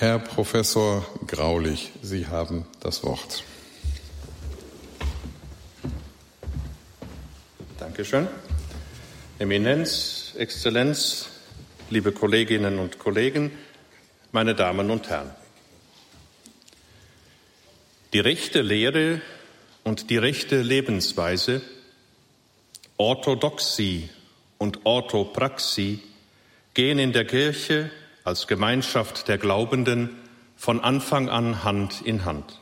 Herr Professor Graulich, Sie haben das Wort. Dankeschön. Eminenz, Exzellenz, liebe Kolleginnen und Kollegen, meine Damen und Herren. Die rechte Lehre und die rechte Lebensweise, Orthodoxie und Orthopraxie gehen in der Kirche als Gemeinschaft der Glaubenden von Anfang an Hand in Hand.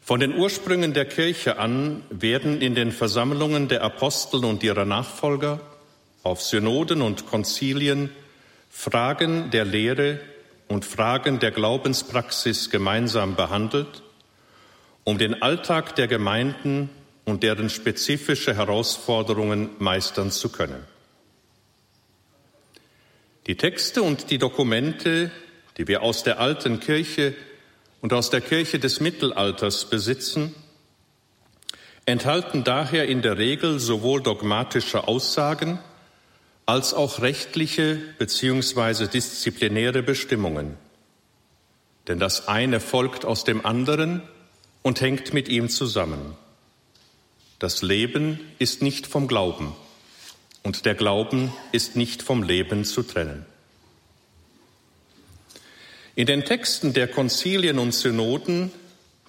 Von den Ursprüngen der Kirche an werden in den Versammlungen der Apostel und ihrer Nachfolger auf Synoden und Konzilien Fragen der Lehre und Fragen der Glaubenspraxis gemeinsam behandelt, um den Alltag der Gemeinden und deren spezifische Herausforderungen meistern zu können. Die Texte und die Dokumente, die wir aus der alten Kirche und aus der Kirche des Mittelalters besitzen, enthalten daher in der Regel sowohl dogmatische Aussagen als auch rechtliche bzw. disziplinäre Bestimmungen. Denn das eine folgt aus dem anderen und hängt mit ihm zusammen. Das Leben ist nicht vom Glauben und der Glauben ist nicht vom Leben zu trennen. In den Texten der Konzilien und Synoden,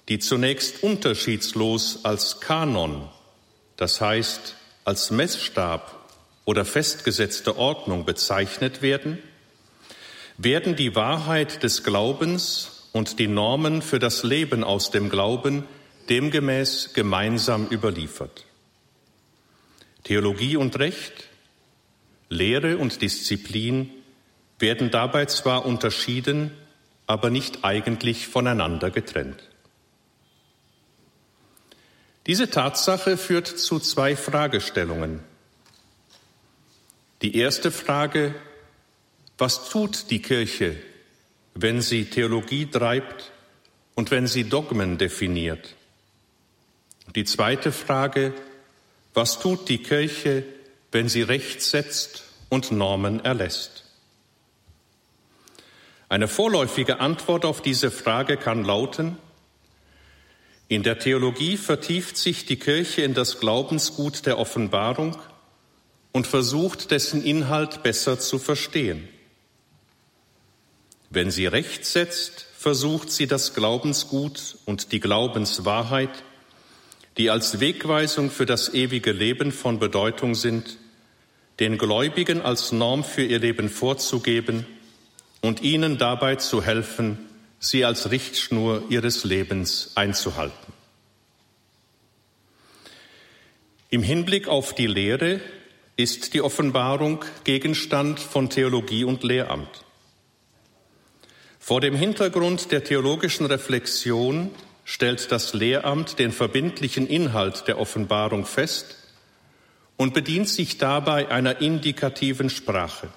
die zunächst unterschiedslos als Kanon, das heißt als Messstab oder festgesetzte Ordnung bezeichnet werden, werden die Wahrheit des Glaubens und die Normen für das Leben aus dem Glauben demgemäß gemeinsam überliefert. Theologie und Recht, Lehre und Disziplin werden dabei zwar unterschieden, aber nicht eigentlich voneinander getrennt. Diese Tatsache führt zu zwei Fragestellungen. Die erste Frage, was tut die Kirche, wenn sie Theologie treibt und wenn sie Dogmen definiert? Die zweite Frage, was tut die Kirche, wenn sie Recht setzt und Normen erlässt? Eine vorläufige Antwort auf diese Frage kann lauten, in der Theologie vertieft sich die Kirche in das Glaubensgut der Offenbarung und versucht, dessen Inhalt besser zu verstehen. Wenn sie Recht setzt, versucht sie das Glaubensgut und die Glaubenswahrheit, die als Wegweisung für das ewige Leben von Bedeutung sind, den Gläubigen als Norm für ihr Leben vorzugeben und ihnen dabei zu helfen, sie als Richtschnur ihres Lebens einzuhalten. Im Hinblick auf die Lehre ist die Offenbarung Gegenstand von Theologie und Lehramt. Vor dem Hintergrund der theologischen Reflexion stellt das Lehramt den verbindlichen Inhalt der Offenbarung fest und bedient sich dabei einer indikativen Sprache.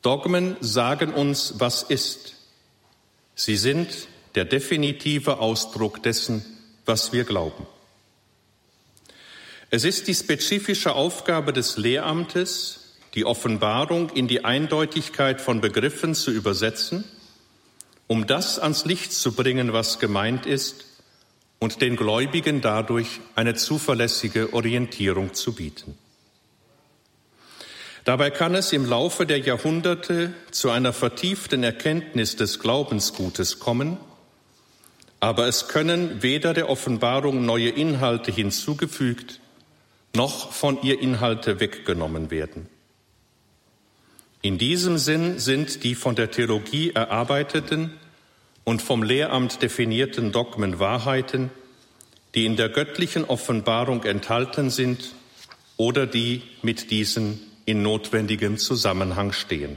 Dogmen sagen uns, was ist. Sie sind der definitive Ausdruck dessen, was wir glauben. Es ist die spezifische Aufgabe des Lehramtes, die Offenbarung in die Eindeutigkeit von Begriffen zu übersetzen, um das ans Licht zu bringen, was gemeint ist, und den Gläubigen dadurch eine zuverlässige Orientierung zu bieten. Dabei kann es im Laufe der Jahrhunderte zu einer vertieften Erkenntnis des Glaubensgutes kommen, aber es können weder der Offenbarung neue Inhalte hinzugefügt noch von ihr Inhalte weggenommen werden. In diesem Sinn sind die von der Theologie erarbeiteten und vom Lehramt definierten Dogmen Wahrheiten, die in der göttlichen Offenbarung enthalten sind oder die mit diesen in notwendigem Zusammenhang stehen.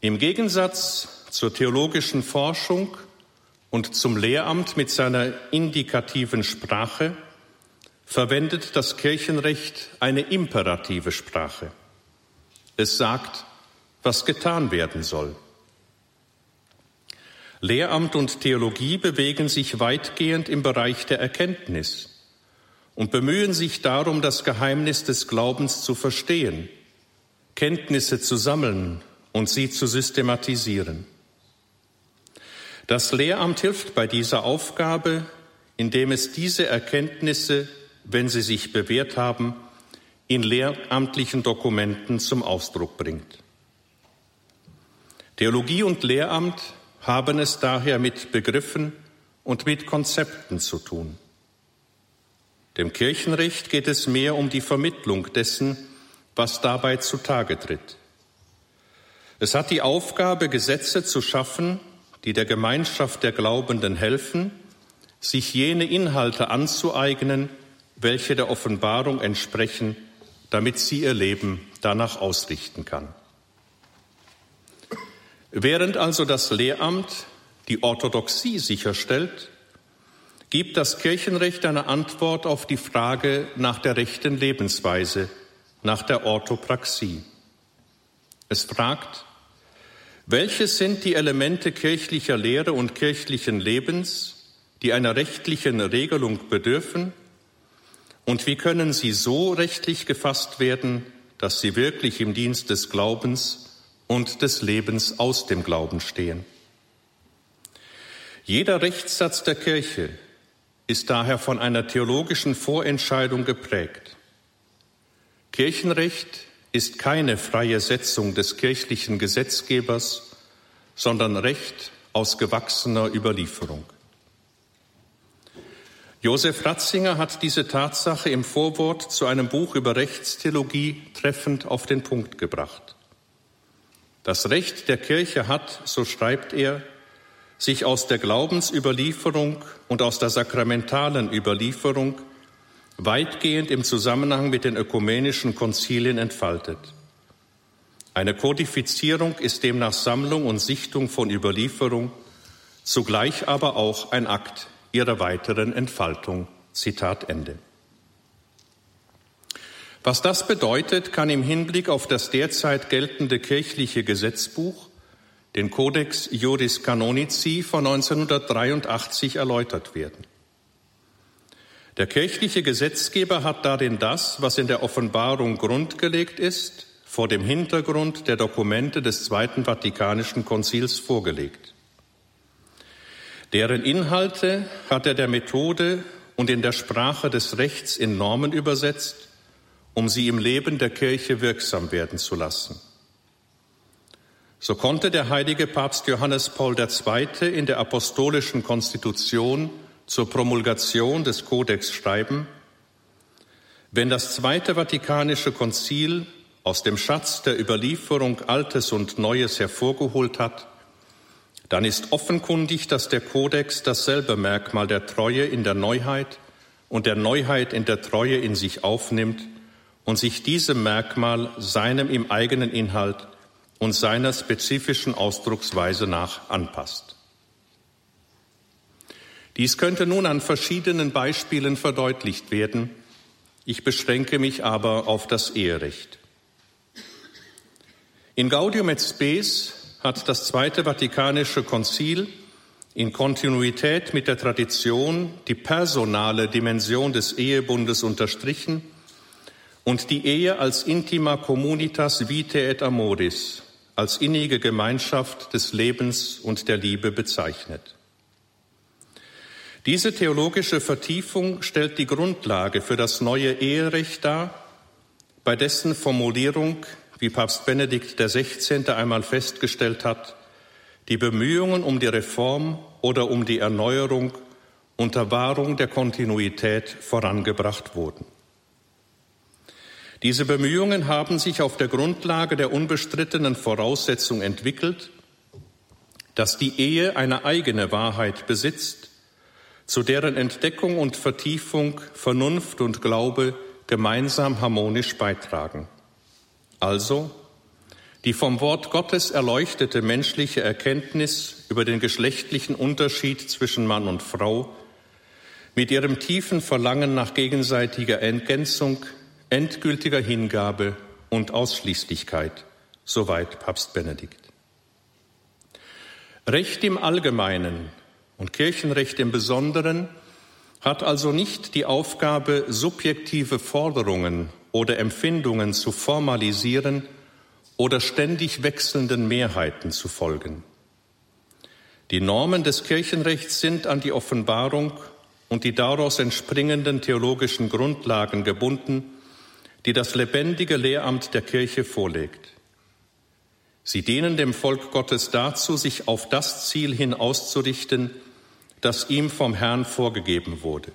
Im Gegensatz zur theologischen Forschung und zum Lehramt mit seiner indikativen Sprache verwendet das Kirchenrecht eine imperative Sprache. Es sagt, was getan werden soll. Lehramt und Theologie bewegen sich weitgehend im Bereich der Erkenntnis und bemühen sich darum, das Geheimnis des Glaubens zu verstehen, Kenntnisse zu sammeln und sie zu systematisieren. Das Lehramt hilft bei dieser Aufgabe, indem es diese Erkenntnisse, wenn sie sich bewährt haben, in lehramtlichen Dokumenten zum Ausdruck bringt. Theologie und Lehramt haben es daher mit Begriffen und mit Konzepten zu tun. Dem Kirchenrecht geht es mehr um die Vermittlung dessen, was dabei zutage tritt. Es hat die Aufgabe, Gesetze zu schaffen, die der Gemeinschaft der Glaubenden helfen, sich jene Inhalte anzueignen, welche der Offenbarung entsprechen, damit sie ihr Leben danach ausrichten kann. Während also das Lehramt die Orthodoxie sicherstellt, gibt das Kirchenrecht eine Antwort auf die Frage nach der rechten Lebensweise, nach der Orthopraxie. Es fragt, welche sind die Elemente kirchlicher Lehre und kirchlichen Lebens, die einer rechtlichen Regelung bedürfen? Und wie können sie so rechtlich gefasst werden, dass sie wirklich im Dienst des Glaubens und des Lebens aus dem Glauben stehen. Jeder Rechtssatz der Kirche ist daher von einer theologischen Vorentscheidung geprägt. Kirchenrecht ist keine freie Setzung des kirchlichen Gesetzgebers, sondern Recht aus gewachsener Überlieferung. Josef Ratzinger hat diese Tatsache im Vorwort zu einem Buch über Rechtstheologie treffend auf den Punkt gebracht. Das Recht der Kirche hat, so schreibt er, sich aus der Glaubensüberlieferung und aus der sakramentalen Überlieferung weitgehend im Zusammenhang mit den ökumenischen Konzilien entfaltet. Eine Kodifizierung ist demnach Sammlung und Sichtung von Überlieferung, zugleich aber auch ein Akt ihrer weiteren Entfaltung. Zitat Ende. Was das bedeutet, kann im Hinblick auf das derzeit geltende kirchliche Gesetzbuch, den Codex Juris Canonici von 1983 erläutert werden. Der kirchliche Gesetzgeber hat darin das, was in der Offenbarung grundgelegt ist, vor dem Hintergrund der Dokumente des Zweiten Vatikanischen Konzils vorgelegt. Deren Inhalte hat er der Methode und in der Sprache des Rechts in Normen übersetzt um sie im Leben der Kirche wirksam werden zu lassen. So konnte der heilige Papst Johannes Paul II. in der apostolischen Konstitution zur Promulgation des Kodex schreiben, wenn das Zweite Vatikanische Konzil aus dem Schatz der Überlieferung Altes und Neues hervorgeholt hat, dann ist offenkundig, dass der Kodex dasselbe Merkmal der Treue in der Neuheit und der Neuheit in der Treue in sich aufnimmt, und sich diesem Merkmal seinem im eigenen Inhalt und seiner spezifischen Ausdrucksweise nach anpasst. Dies könnte nun an verschiedenen Beispielen verdeutlicht werden. Ich beschränke mich aber auf das Eherecht. In Gaudium et Spes hat das Zweite Vatikanische Konzil in Kontinuität mit der Tradition die personale Dimension des Ehebundes unterstrichen und die Ehe als intima communitas vitae et amoris, als innige Gemeinschaft des Lebens und der Liebe bezeichnet. Diese theologische Vertiefung stellt die Grundlage für das neue Eherecht dar, bei dessen Formulierung, wie Papst Benedikt XVI. einmal festgestellt hat, die Bemühungen um die Reform oder um die Erneuerung unter Wahrung der Kontinuität vorangebracht wurden. Diese Bemühungen haben sich auf der Grundlage der unbestrittenen Voraussetzung entwickelt, dass die Ehe eine eigene Wahrheit besitzt, zu deren Entdeckung und Vertiefung Vernunft und Glaube gemeinsam harmonisch beitragen. Also die vom Wort Gottes erleuchtete menschliche Erkenntnis über den geschlechtlichen Unterschied zwischen Mann und Frau mit ihrem tiefen Verlangen nach gegenseitiger Ergänzung endgültiger Hingabe und Ausschließlichkeit, soweit Papst Benedikt. Recht im Allgemeinen und Kirchenrecht im Besonderen hat also nicht die Aufgabe, subjektive Forderungen oder Empfindungen zu formalisieren oder ständig wechselnden Mehrheiten zu folgen. Die Normen des Kirchenrechts sind an die Offenbarung und die daraus entspringenden theologischen Grundlagen gebunden, die das lebendige Lehramt der Kirche vorlegt. Sie dienen dem Volk Gottes dazu, sich auf das Ziel hin auszurichten, das ihm vom Herrn vorgegeben wurde.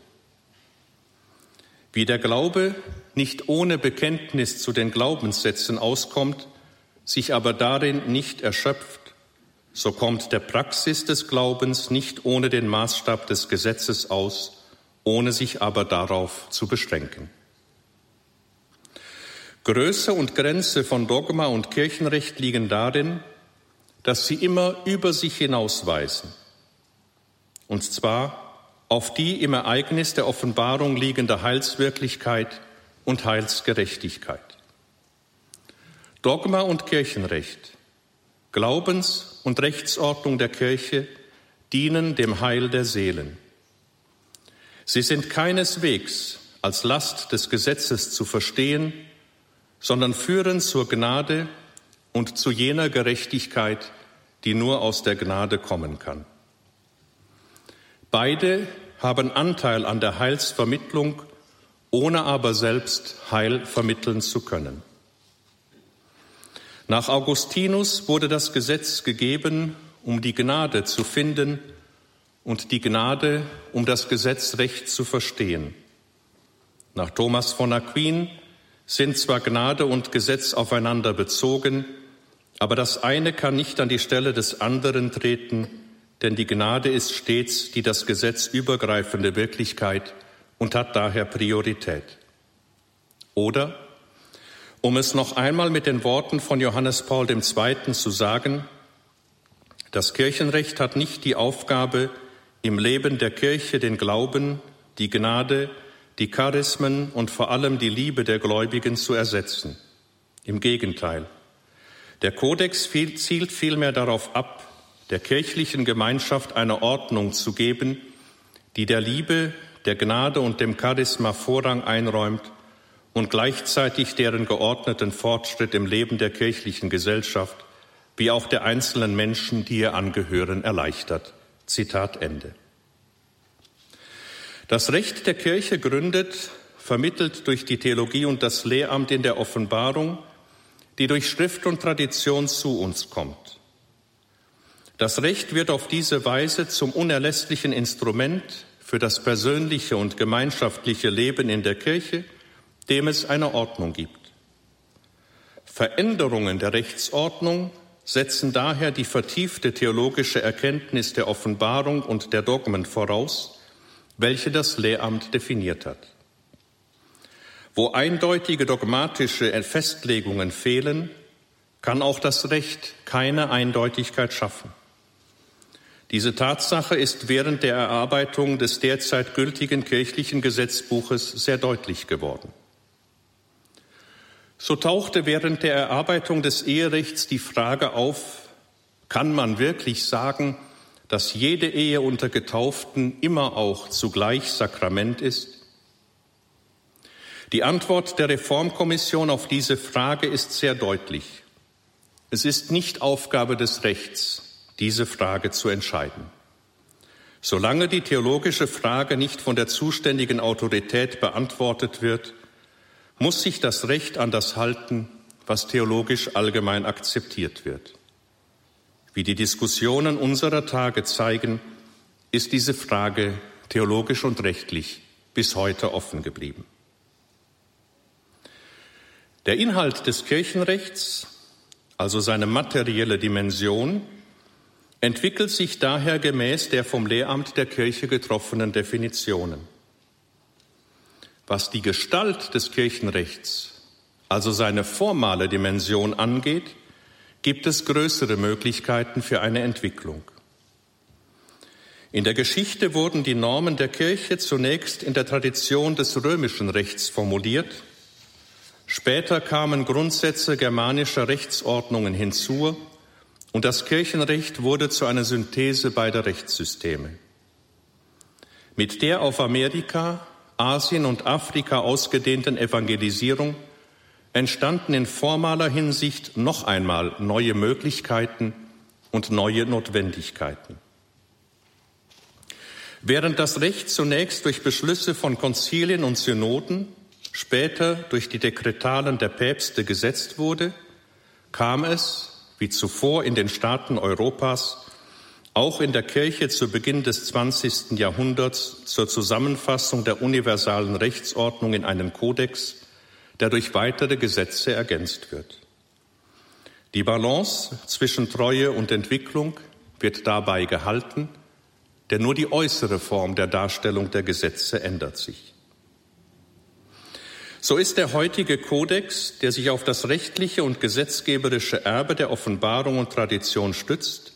Wie der Glaube nicht ohne Bekenntnis zu den Glaubenssätzen auskommt, sich aber darin nicht erschöpft, so kommt der Praxis des Glaubens nicht ohne den Maßstab des Gesetzes aus, ohne sich aber darauf zu beschränken. Größe und Grenze von Dogma und Kirchenrecht liegen darin, dass sie immer über sich hinausweisen, und zwar auf die im Ereignis der Offenbarung liegende Heilswirklichkeit und Heilsgerechtigkeit. Dogma und Kirchenrecht, Glaubens- und Rechtsordnung der Kirche dienen dem Heil der Seelen. Sie sind keineswegs als Last des Gesetzes zu verstehen, sondern führen zur Gnade und zu jener Gerechtigkeit, die nur aus der Gnade kommen kann. Beide haben Anteil an der Heilsvermittlung, ohne aber selbst Heil vermitteln zu können. Nach Augustinus wurde das Gesetz gegeben, um die Gnade zu finden und die Gnade, um das Gesetz recht zu verstehen. Nach Thomas von Aquin sind zwar Gnade und Gesetz aufeinander bezogen, aber das eine kann nicht an die Stelle des anderen treten, denn die Gnade ist stets die das Gesetz übergreifende Wirklichkeit und hat daher Priorität. Oder um es noch einmal mit den Worten von Johannes Paul II. zu sagen, das Kirchenrecht hat nicht die Aufgabe, im Leben der Kirche den Glauben, die Gnade, die Charismen und vor allem die Liebe der Gläubigen zu ersetzen. Im Gegenteil. Der Kodex zielt vielmehr darauf ab, der kirchlichen Gemeinschaft eine Ordnung zu geben, die der Liebe, der Gnade und dem Charisma Vorrang einräumt und gleichzeitig deren geordneten Fortschritt im Leben der kirchlichen Gesellschaft wie auch der einzelnen Menschen, die ihr angehören, erleichtert. Zitat Ende. Das Recht der Kirche gründet, vermittelt durch die Theologie und das Lehramt in der Offenbarung, die durch Schrift und Tradition zu uns kommt. Das Recht wird auf diese Weise zum unerlässlichen Instrument für das persönliche und gemeinschaftliche Leben in der Kirche – dem es eine Ordnung gibt. Veränderungen der Rechtsordnung setzen daher die vertiefte theologische Erkenntnis der Offenbarung und der Dogmen voraus, welche das Lehramt definiert hat. Wo eindeutige dogmatische Festlegungen fehlen, kann auch das Recht keine Eindeutigkeit schaffen. Diese Tatsache ist während der Erarbeitung des derzeit gültigen kirchlichen Gesetzbuches sehr deutlich geworden. So tauchte während der Erarbeitung des Eherechts die Frage auf, kann man wirklich sagen, dass jede Ehe unter Getauften immer auch zugleich Sakrament ist? Die Antwort der Reformkommission auf diese Frage ist sehr deutlich. Es ist nicht Aufgabe des Rechts, diese Frage zu entscheiden. Solange die theologische Frage nicht von der zuständigen Autorität beantwortet wird, muss sich das Recht an das halten, was theologisch allgemein akzeptiert wird. Wie die Diskussionen unserer Tage zeigen, ist diese Frage theologisch und rechtlich bis heute offen geblieben. Der Inhalt des Kirchenrechts, also seine materielle Dimension, entwickelt sich daher gemäß der vom Lehramt der Kirche getroffenen Definitionen. Was die Gestalt des Kirchenrechts, also seine formale Dimension angeht, gibt es größere Möglichkeiten für eine Entwicklung. In der Geschichte wurden die Normen der Kirche zunächst in der Tradition des römischen Rechts formuliert. Später kamen Grundsätze germanischer Rechtsordnungen hinzu und das Kirchenrecht wurde zu einer Synthese beider Rechtssysteme. Mit der auf Amerika, Asien und Afrika ausgedehnten Evangelisierung entstanden in formaler Hinsicht noch einmal neue Möglichkeiten und neue Notwendigkeiten. Während das Recht zunächst durch Beschlüsse von Konzilien und Synoden, später durch die Dekretalen der Päpste gesetzt wurde, kam es, wie zuvor in den Staaten Europas, auch in der Kirche zu Beginn des 20. Jahrhunderts zur Zusammenfassung der universalen Rechtsordnung in einen Kodex, der durch weitere Gesetze ergänzt wird. Die Balance zwischen Treue und Entwicklung wird dabei gehalten, denn nur die äußere Form der Darstellung der Gesetze ändert sich. So ist der heutige Kodex, der sich auf das rechtliche und gesetzgeberische Erbe der Offenbarung und Tradition stützt,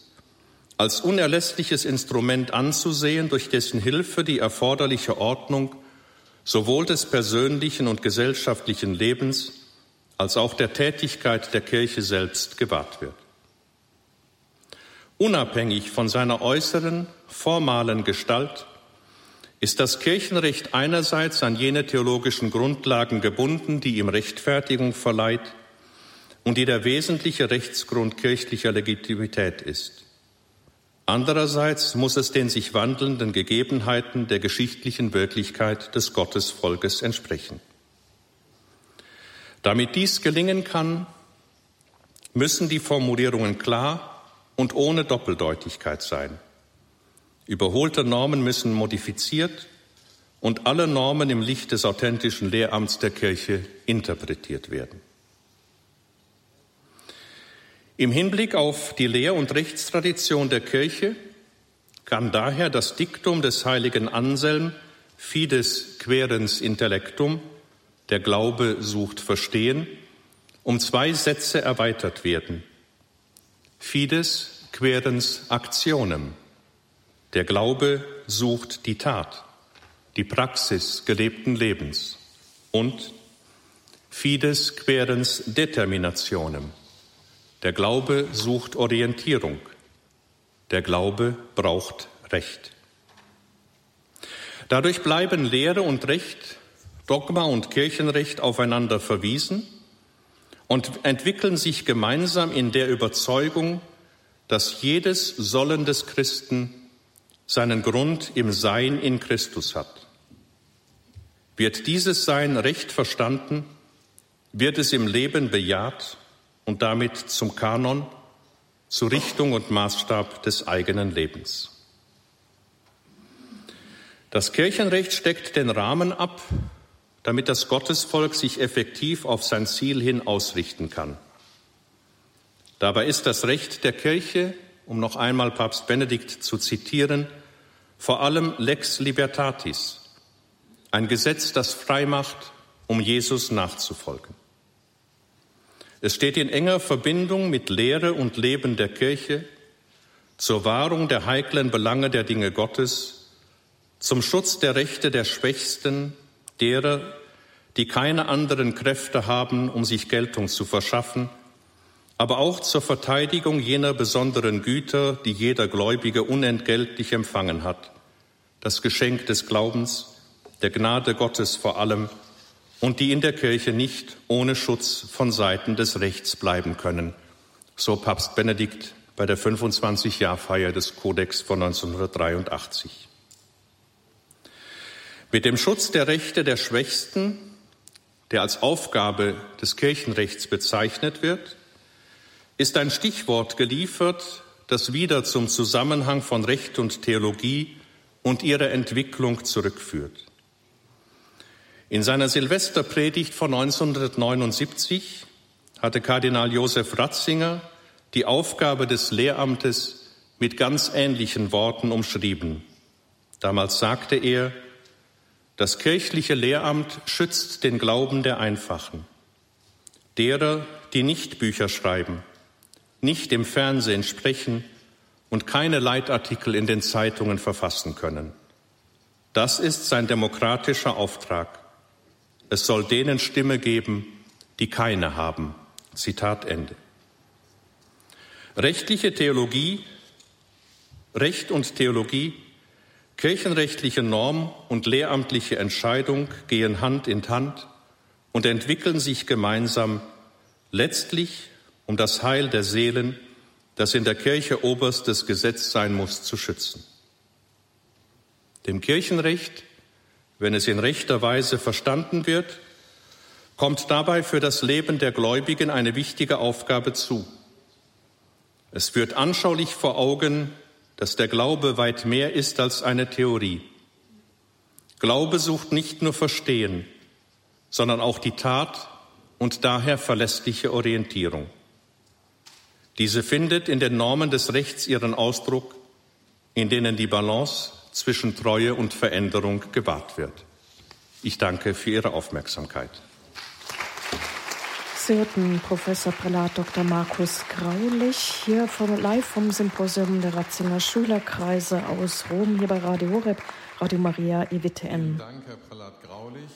als unerlässliches Instrument anzusehen, durch dessen Hilfe die erforderliche Ordnung sowohl des persönlichen und gesellschaftlichen Lebens als auch der Tätigkeit der Kirche selbst gewahrt wird. Unabhängig von seiner äußeren, formalen Gestalt ist das Kirchenrecht einerseits an jene theologischen Grundlagen gebunden, die ihm Rechtfertigung verleiht und die der wesentliche Rechtsgrund kirchlicher Legitimität ist. Andererseits muss es den sich wandelnden Gegebenheiten der geschichtlichen Wirklichkeit des Gottesvolkes entsprechen. Damit dies gelingen kann, müssen die Formulierungen klar und ohne Doppeldeutigkeit sein. Überholte Normen müssen modifiziert und alle Normen im Licht des authentischen Lehramts der Kirche interpretiert werden. Im Hinblick auf die Lehr- und Rechtstradition der Kirche kann daher das Diktum des heiligen Anselm Fides querens intellectum, der Glaube sucht Verstehen, um zwei Sätze erweitert werden. Fides querens actionem, der Glaube sucht die Tat, die Praxis gelebten Lebens und Fides querens determinationem. Der Glaube sucht Orientierung. Der Glaube braucht Recht. Dadurch bleiben Lehre und Recht, Dogma und Kirchenrecht aufeinander verwiesen und entwickeln sich gemeinsam in der Überzeugung, dass jedes Sollen des Christen seinen Grund im Sein in Christus hat. Wird dieses Sein recht verstanden, wird es im Leben bejaht und damit zum Kanon, zur Richtung und Maßstab des eigenen Lebens. Das Kirchenrecht steckt den Rahmen ab, damit das Gottesvolk sich effektiv auf sein Ziel hin ausrichten kann. Dabei ist das Recht der Kirche um noch einmal Papst Benedikt zu zitieren, vor allem Lex Libertatis, ein Gesetz, das frei macht, um Jesus nachzufolgen. Es steht in enger Verbindung mit Lehre und Leben der Kirche zur Wahrung der heiklen Belange der Dinge Gottes, zum Schutz der Rechte der Schwächsten, derer, die keine anderen Kräfte haben, um sich Geltung zu verschaffen, aber auch zur Verteidigung jener besonderen Güter, die jeder Gläubige unentgeltlich empfangen hat, das Geschenk des Glaubens, der Gnade Gottes vor allem, und die in der Kirche nicht ohne Schutz von Seiten des Rechts bleiben können, so Papst Benedikt bei der 25-Jahr-Feier des Kodex von 1983. Mit dem Schutz der Rechte der Schwächsten, der als Aufgabe des Kirchenrechts bezeichnet wird, ist ein Stichwort geliefert, das wieder zum Zusammenhang von Recht und Theologie und ihrer Entwicklung zurückführt. In seiner Silvesterpredigt von 1979 hatte Kardinal Josef Ratzinger die Aufgabe des Lehramtes mit ganz ähnlichen Worten umschrieben. Damals sagte er, das kirchliche Lehramt schützt den Glauben der Einfachen, derer, die nicht Bücher schreiben, nicht im Fernsehen sprechen und keine Leitartikel in den Zeitungen verfassen können. Das ist sein demokratischer Auftrag. Es soll denen Stimme geben, die keine haben. Zitat Ende. Rechtliche Theologie, Recht und Theologie, kirchenrechtliche Norm und lehramtliche Entscheidung gehen Hand in Hand und entwickeln sich gemeinsam letztlich um das Heil der Seelen, das in der Kirche oberstes Gesetz sein muss, zu schützen. Dem Kirchenrecht, wenn es in rechter Weise verstanden wird, kommt dabei für das Leben der Gläubigen eine wichtige Aufgabe zu. Es wird anschaulich vor Augen, dass der Glaube weit mehr ist als eine Theorie. Glaube sucht nicht nur Verstehen, sondern auch die Tat und daher verlässliche Orientierung. Diese findet in den Normen des Rechts ihren Ausdruck, in denen die Balance zwischen Treue und Veränderung gewahrt wird. Ich danke für Ihre Aufmerksamkeit. Sie hörten Professor Prälat Dr. Markus Graulich hier vom, live vom Symposium der Ratzinger Schülerkreise aus Rom hier bei Radio Horeb, Radio Maria EWTN. Danke, Herr Prälat Graulich.